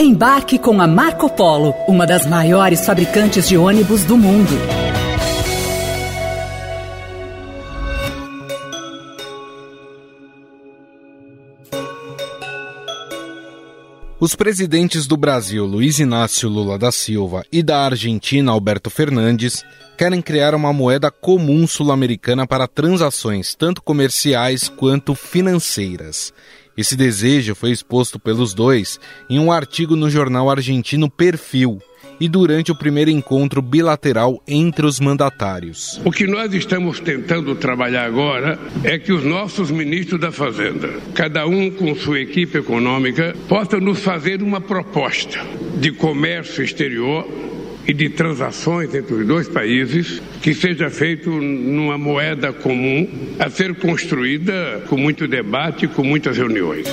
Embarque com a Marco Polo, uma das maiores fabricantes de ônibus do mundo. Os presidentes do Brasil, Luiz Inácio Lula da Silva, e da Argentina, Alberto Fernandes, querem criar uma moeda comum sul-americana para transações tanto comerciais quanto financeiras. Esse desejo foi exposto pelos dois em um artigo no jornal argentino Perfil, e durante o primeiro encontro bilateral entre os mandatários. O que nós estamos tentando trabalhar agora é que os nossos ministros da Fazenda, cada um com sua equipe econômica, possam nos fazer uma proposta de comércio exterior e de transações entre os dois países que seja feito numa moeda comum a ser construída com muito debate com muitas reuniões.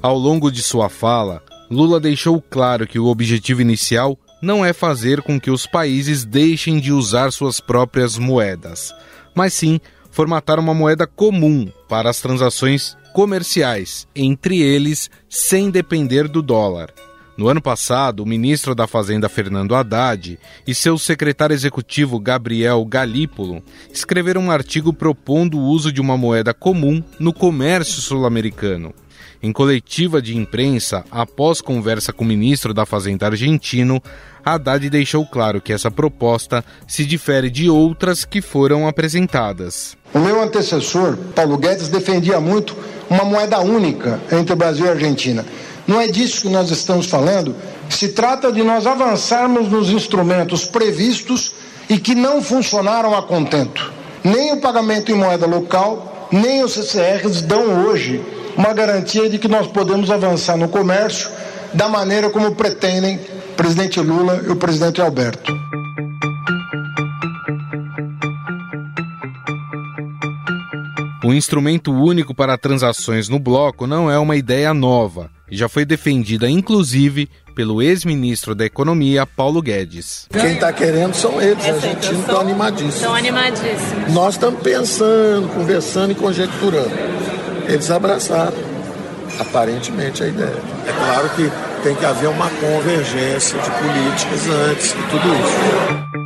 Ao longo de sua fala, Lula deixou claro que o objetivo inicial não é fazer com que os países deixem de usar suas próprias moedas, mas sim formatar uma moeda comum para as transações comerciais entre eles sem depender do dólar. No ano passado, o ministro da Fazenda Fernando Haddad e seu secretário executivo Gabriel Galípolo escreveram um artigo propondo o uso de uma moeda comum no comércio sul-americano. Em coletiva de imprensa, após conversa com o ministro da Fazenda argentino, Haddad deixou claro que essa proposta se difere de outras que foram apresentadas. O meu antecessor, Paulo Guedes, defendia muito uma moeda única entre Brasil e Argentina. Não é disso que nós estamos falando. Se trata de nós avançarmos nos instrumentos previstos e que não funcionaram a contento. Nem o pagamento em moeda local, nem os CCRs dão hoje uma garantia de que nós podemos avançar no comércio da maneira como pretendem o presidente Lula e o presidente Alberto. Instrumento único para transações no bloco não é uma ideia nova e já foi defendida inclusive pelo ex-ministro da Economia, Paulo Guedes. Quem está querendo são eles, os argentinos estão animadíssimos. Estão animadíssimos. Nós estamos pensando, conversando e conjecturando. Eles abraçaram, aparentemente, a ideia. É claro que tem que haver uma convergência de políticas antes de tudo isso.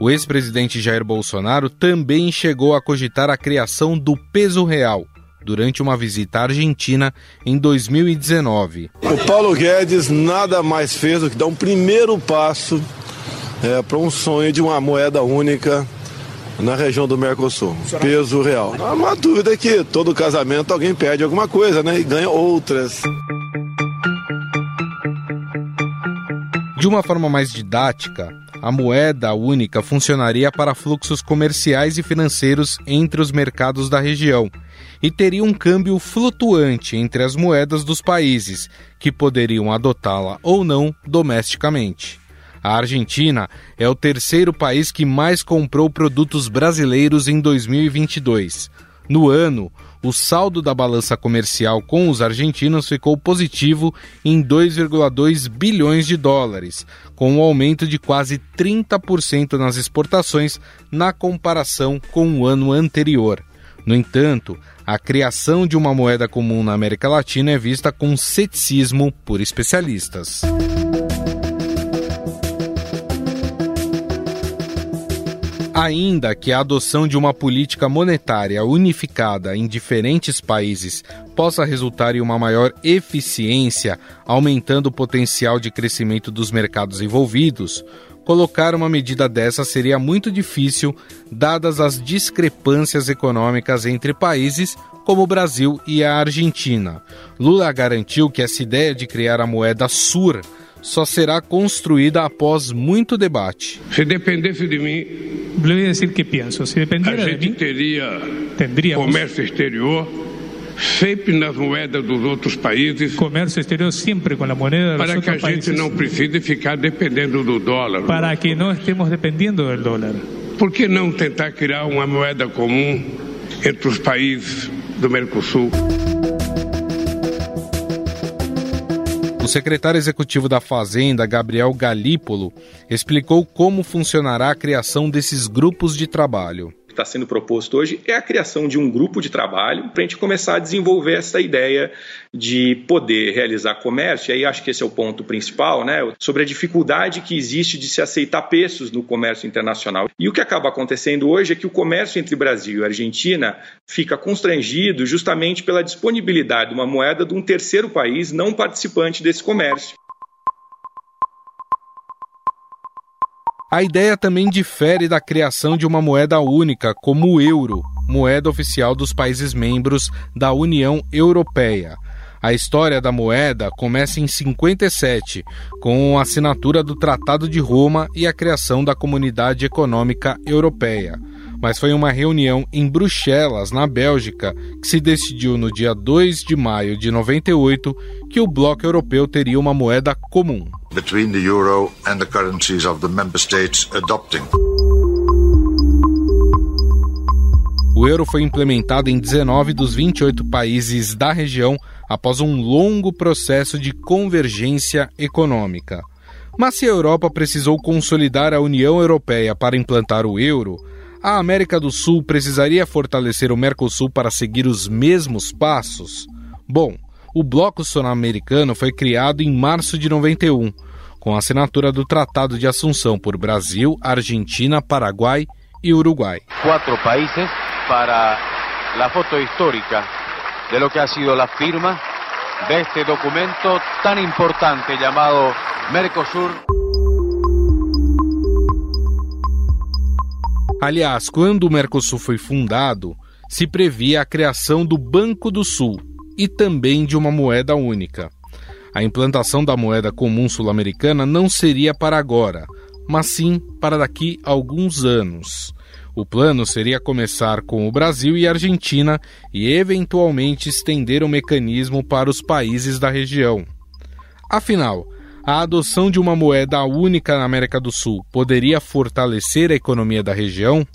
O ex-presidente Jair Bolsonaro também chegou a cogitar a criação do peso real durante uma visita à Argentina em 2019. O Paulo Guedes nada mais fez do que dar um primeiro passo é, para um sonho de uma moeda única na região do Mercosul, peso real. Uma dúvida que todo casamento alguém perde alguma coisa, né? E ganha outras. De uma forma mais didática, a moeda única funcionaria para fluxos comerciais e financeiros entre os mercados da região e teria um câmbio flutuante entre as moedas dos países, que poderiam adotá-la ou não domesticamente. A Argentina é o terceiro país que mais comprou produtos brasileiros em 2022. No ano, o saldo da balança comercial com os argentinos ficou positivo em 2,2 bilhões de dólares, com um aumento de quase 30% nas exportações na comparação com o ano anterior. No entanto, a criação de uma moeda comum na América Latina é vista com ceticismo por especialistas. Ainda que a adoção de uma política monetária unificada em diferentes países possa resultar em uma maior eficiência, aumentando o potencial de crescimento dos mercados envolvidos, colocar uma medida dessa seria muito difícil, dadas as discrepâncias econômicas entre países como o Brasil e a Argentina. Lula garantiu que essa ideia de criar a moeda SUR só será construída após muito debate. Se dependesse de mim, voy a decir qué pienso. Si a dependiera de gente mí, teria tendríamos comércio exterior sempre nas moedas dos outros países comercio exterior siempre con la moneda de los para que a gente países não precise ficar dependendo do dólar. para que no estemos dependiendo del dólar. Por que não tentar criar uma moeda comum entre os países do Mercosul? O secretário executivo da Fazenda, Gabriel Galípolo, explicou como funcionará a criação desses grupos de trabalho está sendo proposto hoje é a criação de um grupo de trabalho para a gente começar a desenvolver essa ideia de poder realizar comércio. E aí acho que esse é o ponto principal, né? Sobre a dificuldade que existe de se aceitar preços no comércio internacional. E o que acaba acontecendo hoje é que o comércio entre Brasil e Argentina fica constrangido justamente pela disponibilidade de uma moeda de um terceiro país não participante desse comércio. A ideia também difere da criação de uma moeda única, como o euro, moeda oficial dos países membros da União Europeia. A história da moeda começa em 57, com a assinatura do Tratado de Roma e a criação da Comunidade Econômica Europeia mas foi uma reunião em Bruxelas, na Bélgica, que se decidiu no dia 2 de maio de 98 que o bloco europeu teria uma moeda comum. Between the euro and the currencies of the member states adopting. O euro foi implementado em 19 dos 28 países da região após um longo processo de convergência econômica. Mas se a Europa precisou consolidar a União Europeia para implantar o euro, a América do Sul precisaria fortalecer o Mercosul para seguir os mesmos passos? Bom, o Bloco Sul-Americano foi criado em março de 91, com a assinatura do Tratado de Assunção por Brasil, Argentina, Paraguai e Uruguai. Quatro países para a foto histórica de lo que ha sido la firma de este documento tan importante llamado Mercosur. Aliás, quando o Mercosul foi fundado, se previa a criação do Banco do Sul e também de uma moeda única. A implantação da moeda comum sul-americana não seria para agora, mas sim para daqui a alguns anos. O plano seria começar com o Brasil e a Argentina e eventualmente estender o mecanismo para os países da região. Afinal, a adoção de uma moeda única na América do Sul poderia fortalecer a economia da região?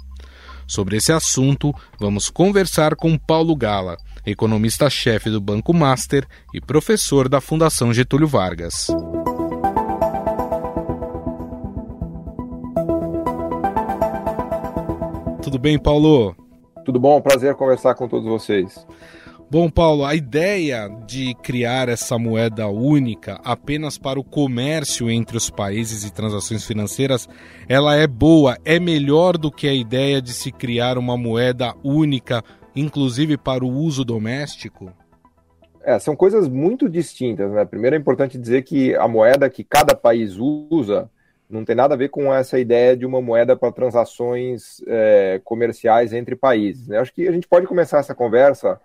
Sobre esse assunto, vamos conversar com Paulo Gala, economista-chefe do Banco Master e professor da Fundação Getúlio Vargas. Tudo bem, Paulo? Tudo bom, prazer conversar com todos vocês. Bom, Paulo, a ideia de criar essa moeda única apenas para o comércio entre os países e transações financeiras, ela é boa, é melhor do que a ideia de se criar uma moeda única, inclusive para o uso doméstico? É, são coisas muito distintas, né? Primeiro é importante dizer que a moeda que cada país usa não tem nada a ver com essa ideia de uma moeda para transações é, comerciais entre países. Né? Acho que a gente pode começar essa conversa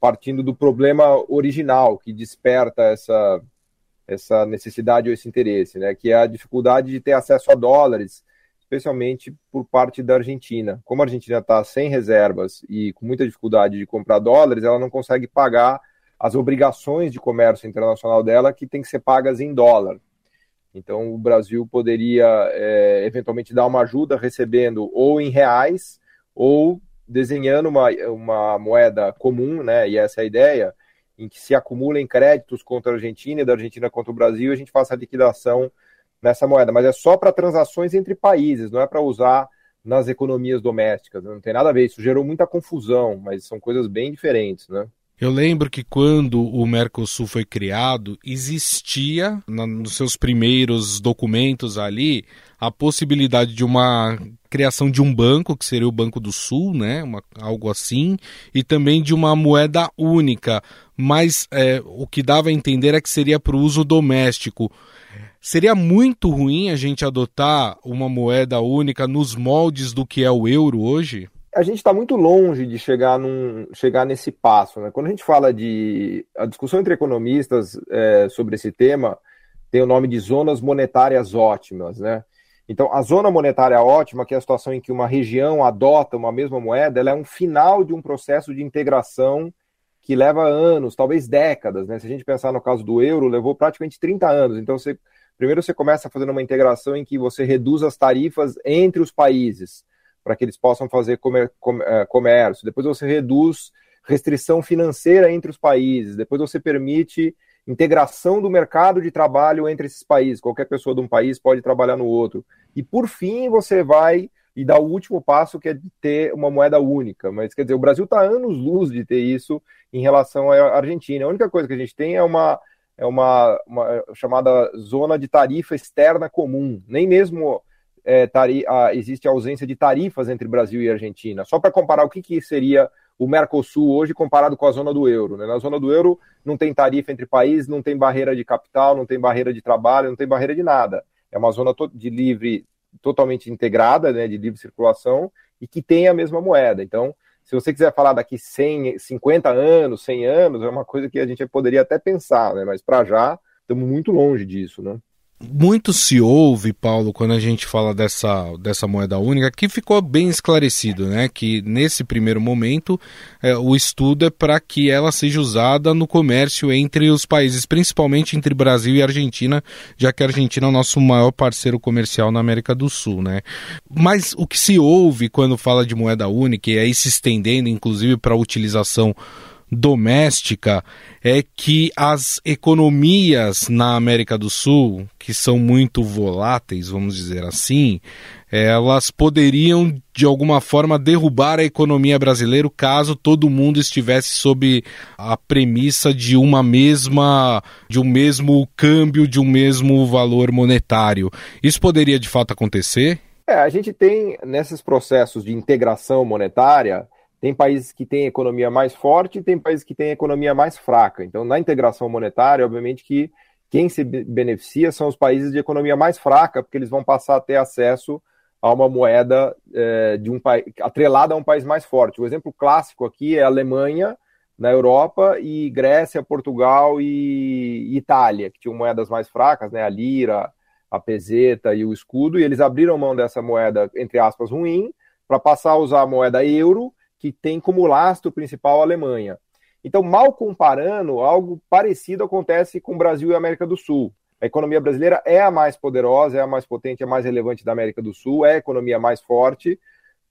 partindo do problema original que desperta essa, essa necessidade ou esse interesse, né? que é a dificuldade de ter acesso a dólares, especialmente por parte da Argentina. Como a Argentina está sem reservas e com muita dificuldade de comprar dólares, ela não consegue pagar as obrigações de comércio internacional dela, que tem que ser pagas em dólar. Então, o Brasil poderia é, eventualmente dar uma ajuda recebendo ou em reais ou desenhando uma, uma moeda comum, né? E essa é a ideia, em que se acumulem créditos contra a Argentina e da Argentina contra o Brasil, a gente faça a liquidação nessa moeda. Mas é só para transações entre países, não é para usar nas economias domésticas. Não tem nada a ver. Isso gerou muita confusão, mas são coisas bem diferentes, né? Eu lembro que quando o Mercosul foi criado, existia nos seus primeiros documentos ali a possibilidade de uma criação de um banco, que seria o Banco do Sul, né? Uma, algo assim, e também de uma moeda única. Mas é, o que dava a entender é que seria para o uso doméstico. Seria muito ruim a gente adotar uma moeda única nos moldes do que é o euro hoje? A gente está muito longe de chegar, num, chegar nesse passo. Né? Quando a gente fala de. A discussão entre economistas é, sobre esse tema tem o nome de zonas monetárias ótimas. Né? Então, a zona monetária ótima, que é a situação em que uma região adota uma mesma moeda, ela é um final de um processo de integração que leva anos, talvez décadas. Né? Se a gente pensar no caso do euro, levou praticamente 30 anos. Então, você, primeiro você começa fazendo uma integração em que você reduz as tarifas entre os países para que eles possam fazer comer, é, comércio. Depois você reduz restrição financeira entre os países. Depois você permite integração do mercado de trabalho entre esses países. Qualquer pessoa de um país pode trabalhar no outro. E por fim, você vai e dá o último passo, que é de ter uma moeda única. Mas quer dizer, o Brasil está anos-luz de ter isso em relação à Argentina. A única coisa que a gente tem é uma, é uma, uma chamada zona de tarifa externa comum. Nem mesmo é, tari, a, existe ausência de tarifas entre Brasil e Argentina. Só para comparar o que, que seria o Mercosul hoje comparado com a zona do euro. Né? Na zona do euro não tem tarifa entre países, não tem barreira de capital, não tem barreira de trabalho, não tem barreira de nada. É uma zona de livre, totalmente integrada, né, de livre circulação e que tem a mesma moeda. Então, se você quiser falar daqui 100, 50 anos, 100 anos, é uma coisa que a gente poderia até pensar, né? mas para já estamos muito longe disso. Né? Muito se ouve, Paulo, quando a gente fala dessa, dessa moeda única, que ficou bem esclarecido, né? Que nesse primeiro momento é, o estudo é para que ela seja usada no comércio entre os países, principalmente entre Brasil e Argentina, já que a Argentina é o nosso maior parceiro comercial na América do Sul, né? Mas o que se ouve quando fala de moeda única, e aí se estendendo inclusive para a utilização doméstica é que as economias na América do Sul, que são muito voláteis, vamos dizer assim, elas poderiam de alguma forma derrubar a economia brasileira caso todo mundo estivesse sob a premissa de uma mesma de um mesmo câmbio, de um mesmo valor monetário. Isso poderia de fato acontecer? É, a gente tem nesses processos de integração monetária tem países que têm economia mais forte e tem países que têm economia mais fraca. Então, na integração monetária, obviamente que quem se beneficia são os países de economia mais fraca, porque eles vão passar a ter acesso a uma moeda é, de um país atrelada a um país mais forte. O exemplo clássico aqui é a Alemanha na Europa e Grécia, Portugal e Itália, que tinham moedas mais fracas, né, a lira, a peseta e o escudo, e eles abriram mão dessa moeda entre aspas ruim para passar a usar a moeda euro que tem como lastro principal a Alemanha. Então, mal comparando, algo parecido acontece com o Brasil e a América do Sul. A economia brasileira é a mais poderosa, é a mais potente, é a mais relevante da América do Sul, é a economia mais forte.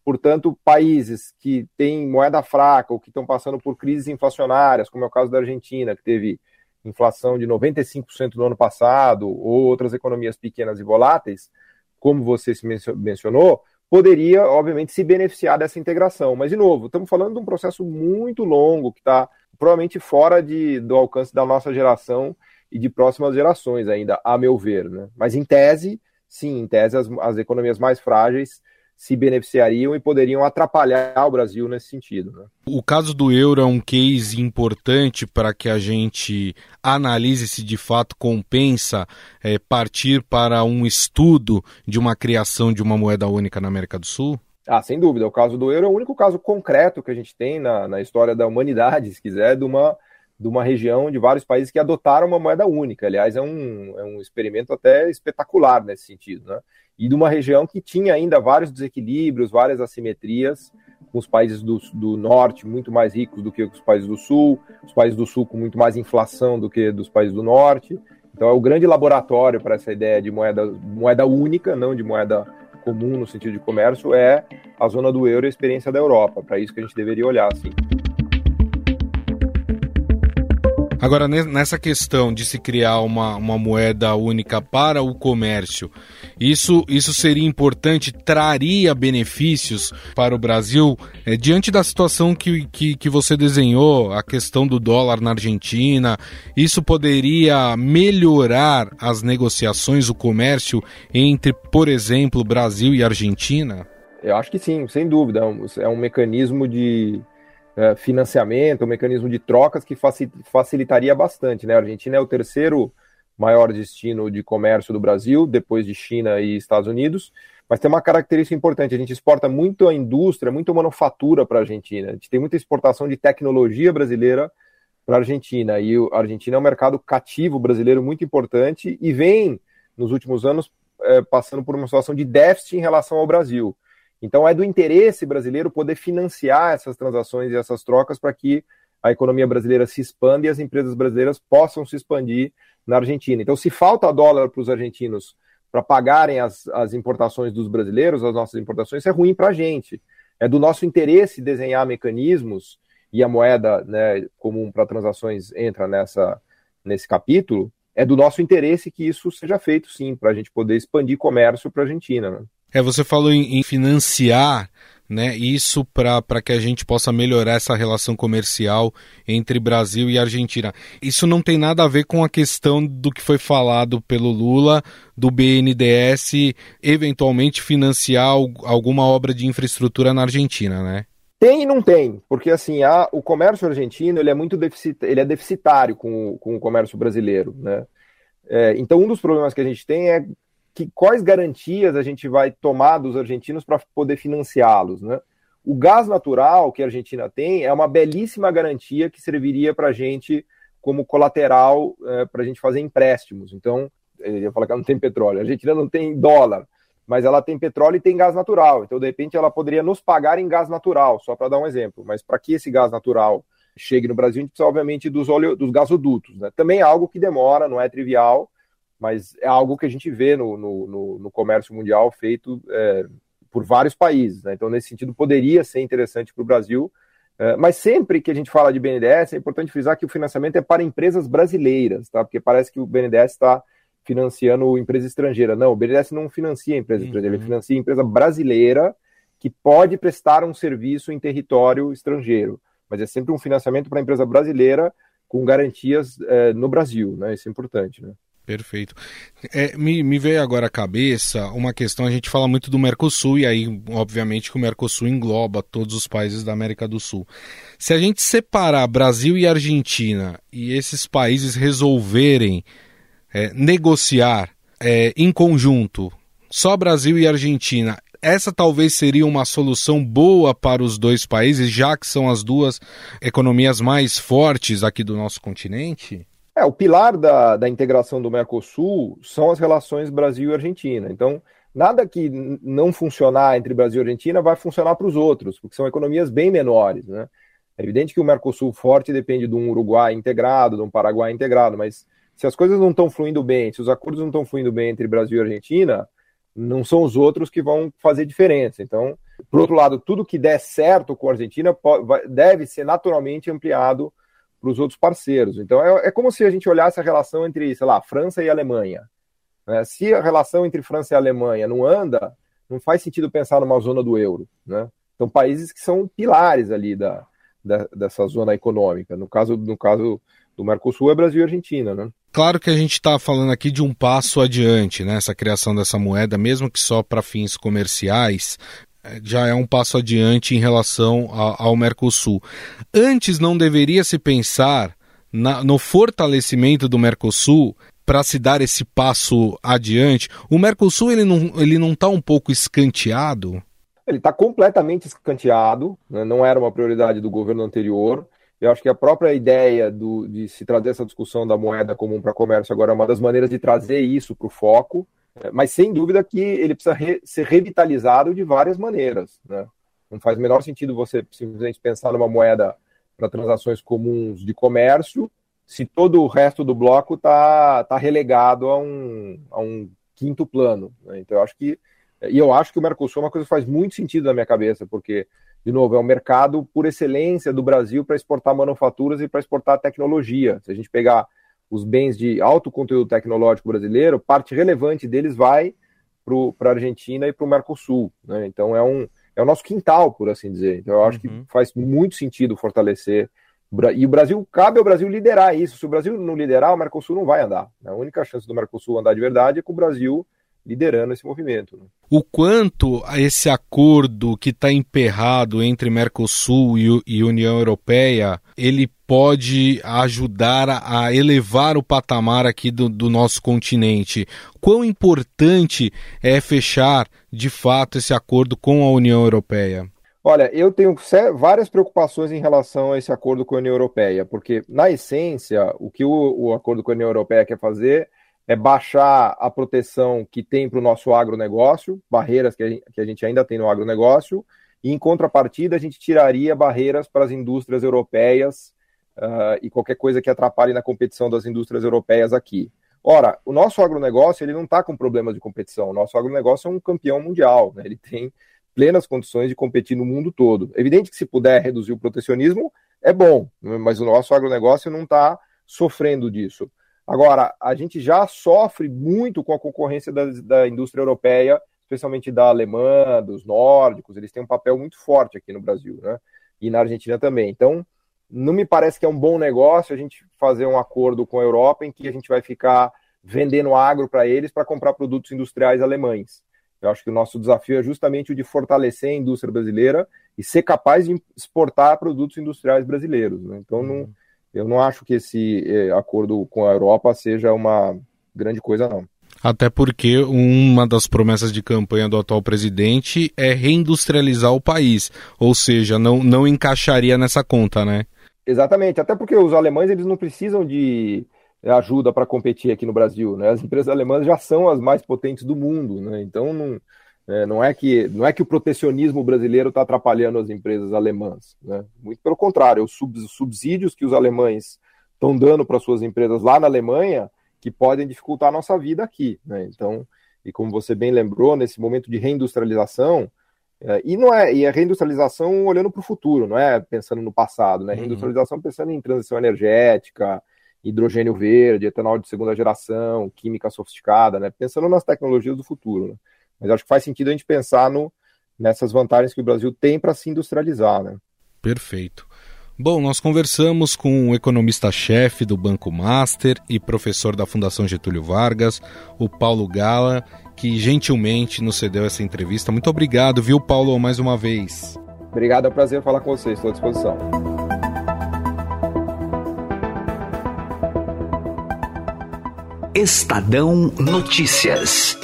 Portanto, países que têm moeda fraca ou que estão passando por crises inflacionárias, como é o caso da Argentina, que teve inflação de 95% no ano passado, ou outras economias pequenas e voláteis, como você mencionou, poderia, obviamente, se beneficiar dessa integração. Mas, de novo, estamos falando de um processo muito longo, que está provavelmente fora de, do alcance da nossa geração e de próximas gerações ainda, a meu ver. Né? Mas, em tese, sim, em tese, as, as economias mais frágeis se beneficiariam e poderiam atrapalhar o Brasil nesse sentido. Né? O caso do euro é um case importante para que a gente analise se de fato compensa é, partir para um estudo de uma criação de uma moeda única na América do Sul? Ah, sem dúvida. O caso do euro é o único caso concreto que a gente tem na, na história da humanidade, se quiser, de uma, de uma região de vários países que adotaram uma moeda única. Aliás, é um, é um experimento até espetacular nesse sentido. Né? e de uma região que tinha ainda vários desequilíbrios, várias assimetrias, com os países do, do, norte muito mais ricos do que os países do sul, os países do sul com muito mais inflação do que dos países do norte. Então é o grande laboratório para essa ideia de moeda, moeda única, não de moeda comum no sentido de comércio, é a zona do euro e a experiência da Europa. Para isso que a gente deveria olhar assim. Agora, nessa questão de se criar uma, uma moeda única para o comércio, isso, isso seria importante, traria benefícios para o Brasil, é, diante da situação que, que, que você desenhou, a questão do dólar na Argentina, isso poderia melhorar as negociações, o comércio entre, por exemplo, Brasil e Argentina? Eu acho que sim, sem dúvida. É um, é um mecanismo de é, financiamento, um mecanismo de trocas que facilitaria bastante. Né? A Argentina é o terceiro maior destino de comércio do Brasil, depois de China e Estados Unidos, mas tem uma característica importante: a gente exporta muito a indústria, muito manufatura para a Argentina. A gente tem muita exportação de tecnologia brasileira para a Argentina, e a Argentina é um mercado cativo brasileiro muito importante e vem, nos últimos anos, é, passando por uma situação de déficit em relação ao Brasil. Então é do interesse brasileiro poder financiar essas transações e essas trocas para que a economia brasileira se expanda e as empresas brasileiras possam se expandir na Argentina. Então, se falta dólar para os argentinos para pagarem as, as importações dos brasileiros, as nossas importações, isso é ruim para a gente. É do nosso interesse desenhar mecanismos e a moeda né, comum para transações entra nessa, nesse capítulo, é do nosso interesse que isso seja feito, sim, para a gente poder expandir comércio para a Argentina. Né? É, você falou em, em financiar né, isso para que a gente possa melhorar essa relação comercial entre Brasil e Argentina. Isso não tem nada a ver com a questão do que foi falado pelo Lula, do BNDES eventualmente financiar alguma obra de infraestrutura na Argentina, né? Tem e não tem, porque assim, a, o comércio argentino ele é muito deficit, ele é deficitário com, com o comércio brasileiro, né? É, então um dos problemas que a gente tem é que quais garantias a gente vai tomar dos argentinos para poder financiá-los, né? O gás natural que a Argentina tem é uma belíssima garantia que serviria para a gente como colateral é, para a gente fazer empréstimos. Então, eu ia falar que ela não tem petróleo, a Argentina não tem dólar, mas ela tem petróleo e tem gás natural. Então, de repente, ela poderia nos pagar em gás natural, só para dar um exemplo. Mas para que esse gás natural chegue no Brasil, a gente precisa, obviamente, dos, óleo, dos gasodutos. Né? Também é algo que demora, não é trivial, mas é algo que a gente vê no, no, no comércio mundial feito é, por vários países. Né? Então, nesse sentido, poderia ser interessante para o Brasil. É, mas sempre que a gente fala de BNDES, é importante frisar que o financiamento é para empresas brasileiras, tá? porque parece que o BNDES está financiando empresa estrangeira. Não, o BNDES não financia empresa uhum. estrangeira, ele financia empresa brasileira que pode prestar um serviço em território estrangeiro. Mas é sempre um financiamento para a empresa brasileira com garantias é, no Brasil, né? Isso é importante, né? Perfeito. É, me, me veio agora à cabeça uma questão, a gente fala muito do Mercosul, e aí, obviamente, que o Mercosul engloba todos os países da América do Sul. Se a gente separar Brasil e Argentina e esses países resolverem é, negociar é, em conjunto, só Brasil e Argentina, essa talvez seria uma solução boa para os dois países, já que são as duas economias mais fortes aqui do nosso continente? É, o pilar da, da integração do Mercosul são as relações Brasil e Argentina. Então, nada que não funcionar entre Brasil e Argentina vai funcionar para os outros, porque são economias bem menores. Né? É evidente que o Mercosul forte depende de um Uruguai integrado, de um Paraguai integrado, mas se as coisas não estão fluindo bem, se os acordos não estão fluindo bem entre Brasil e Argentina, não são os outros que vão fazer diferença. Então, por outro lado, tudo que der certo com a Argentina deve ser naturalmente ampliado para os outros parceiros. Então é, é, como se a gente olhasse a relação entre, sei lá, França e Alemanha. Né? Se a relação entre França e Alemanha não anda, não faz sentido pensar numa zona do euro. Né? São países que são pilares ali da, da, dessa zona econômica. No caso, no caso do Mercosul é Brasil e Argentina, né? Claro que a gente está falando aqui de um passo adiante, né? Essa criação dessa moeda, mesmo que só para fins comerciais, já é um passo adiante em relação a, ao Mercosul. Antes não deveria se pensar na, no fortalecimento do Mercosul para se dar esse passo adiante. O Mercosul ele não ele não está um pouco escanteado? Ele está completamente escanteado. Né? Não era uma prioridade do governo anterior. Eu acho que a própria ideia do, de se trazer essa discussão da moeda comum para comércio agora é uma das maneiras de trazer isso para o foco. Mas sem dúvida que ele precisa re, ser revitalizado de várias maneiras. Né? Não faz o menor sentido você simplesmente pensar numa moeda para transações comuns de comércio se todo o resto do bloco está tá relegado a um, a um quinto plano. Né? Então eu acho que e eu acho que o Mercosul é uma coisa que faz muito sentido na minha cabeça, porque, de novo, é um mercado por excelência do Brasil para exportar manufaturas e para exportar tecnologia. Se a gente pegar os bens de alto conteúdo tecnológico brasileiro, parte relevante deles vai para a Argentina e para o Mercosul. Né? Então é um é o nosso quintal, por assim dizer. Então eu acho uhum. que faz muito sentido fortalecer. E o Brasil, cabe ao Brasil liderar isso. Se o Brasil não liderar, o Mercosul não vai andar. A única chance do Mercosul andar de verdade é com o Brasil liderando esse movimento. Né? O quanto esse acordo que está emperrado entre Mercosul e, União Europeia, ele pode ajudar a, a elevar o patamar aqui do, do, nosso continente? Quão importante é fechar, de fato, esse acordo com a União Europeia? Olha, eu tenho várias preocupações em relação a esse acordo com a União Europeia, porque, na essência, o que o, o acordo com a União Europeia quer fazer é baixar a proteção que tem para o nosso agronegócio, barreiras que a, gente, que a gente ainda tem no agronegócio, e em contrapartida a gente tiraria barreiras para as indústrias europeias uh, e qualquer coisa que atrapalhe na competição das indústrias europeias aqui. Ora, o nosso agronegócio ele não está com problemas de competição, o nosso agronegócio é um campeão mundial, né? ele tem plenas condições de competir no mundo todo. Evidente que se puder reduzir o protecionismo, é bom, mas o nosso agronegócio não está sofrendo disso. Agora, a gente já sofre muito com a concorrência da, da indústria europeia, especialmente da alemã, dos nórdicos, eles têm um papel muito forte aqui no Brasil, né? E na Argentina também. Então, não me parece que é um bom negócio a gente fazer um acordo com a Europa em que a gente vai ficar vendendo agro para eles para comprar produtos industriais alemães. Eu acho que o nosso desafio é justamente o de fortalecer a indústria brasileira e ser capaz de exportar produtos industriais brasileiros. Né? Então, não, uhum. Eu não acho que esse eh, acordo com a Europa seja uma grande coisa, não. Até porque uma das promessas de campanha do atual presidente é reindustrializar o país, ou seja, não, não encaixaria nessa conta, né? Exatamente, até porque os alemães eles não precisam de ajuda para competir aqui no Brasil, né? As empresas alemãs já são as mais potentes do mundo, né? Então não, é, não é que não é que o protecionismo brasileiro está atrapalhando as empresas alemãs, né? Muito pelo contrário, os subsídios que os alemães estão dando para suas empresas lá na Alemanha que podem dificultar a nossa vida aqui, né? Então, e como você bem lembrou, nesse momento de reindustrialização, é, e não é e a reindustrialização olhando para o futuro, não é pensando no passado, né? Uhum. Reindustrialização pensando em transição energética, hidrogênio verde, etanol de segunda geração, química sofisticada, né? Pensando nas tecnologias do futuro, né? Mas acho que faz sentido a gente pensar no, nessas vantagens que o Brasil tem para se industrializar, né? Perfeito. Bom, nós conversamos com o economista-chefe do Banco Master e professor da Fundação Getúlio Vargas, o Paulo Gala, que gentilmente nos cedeu essa entrevista. Muito obrigado, viu, Paulo, mais uma vez. Obrigado, é um prazer falar com vocês, estou à disposição. Estadão Notícias.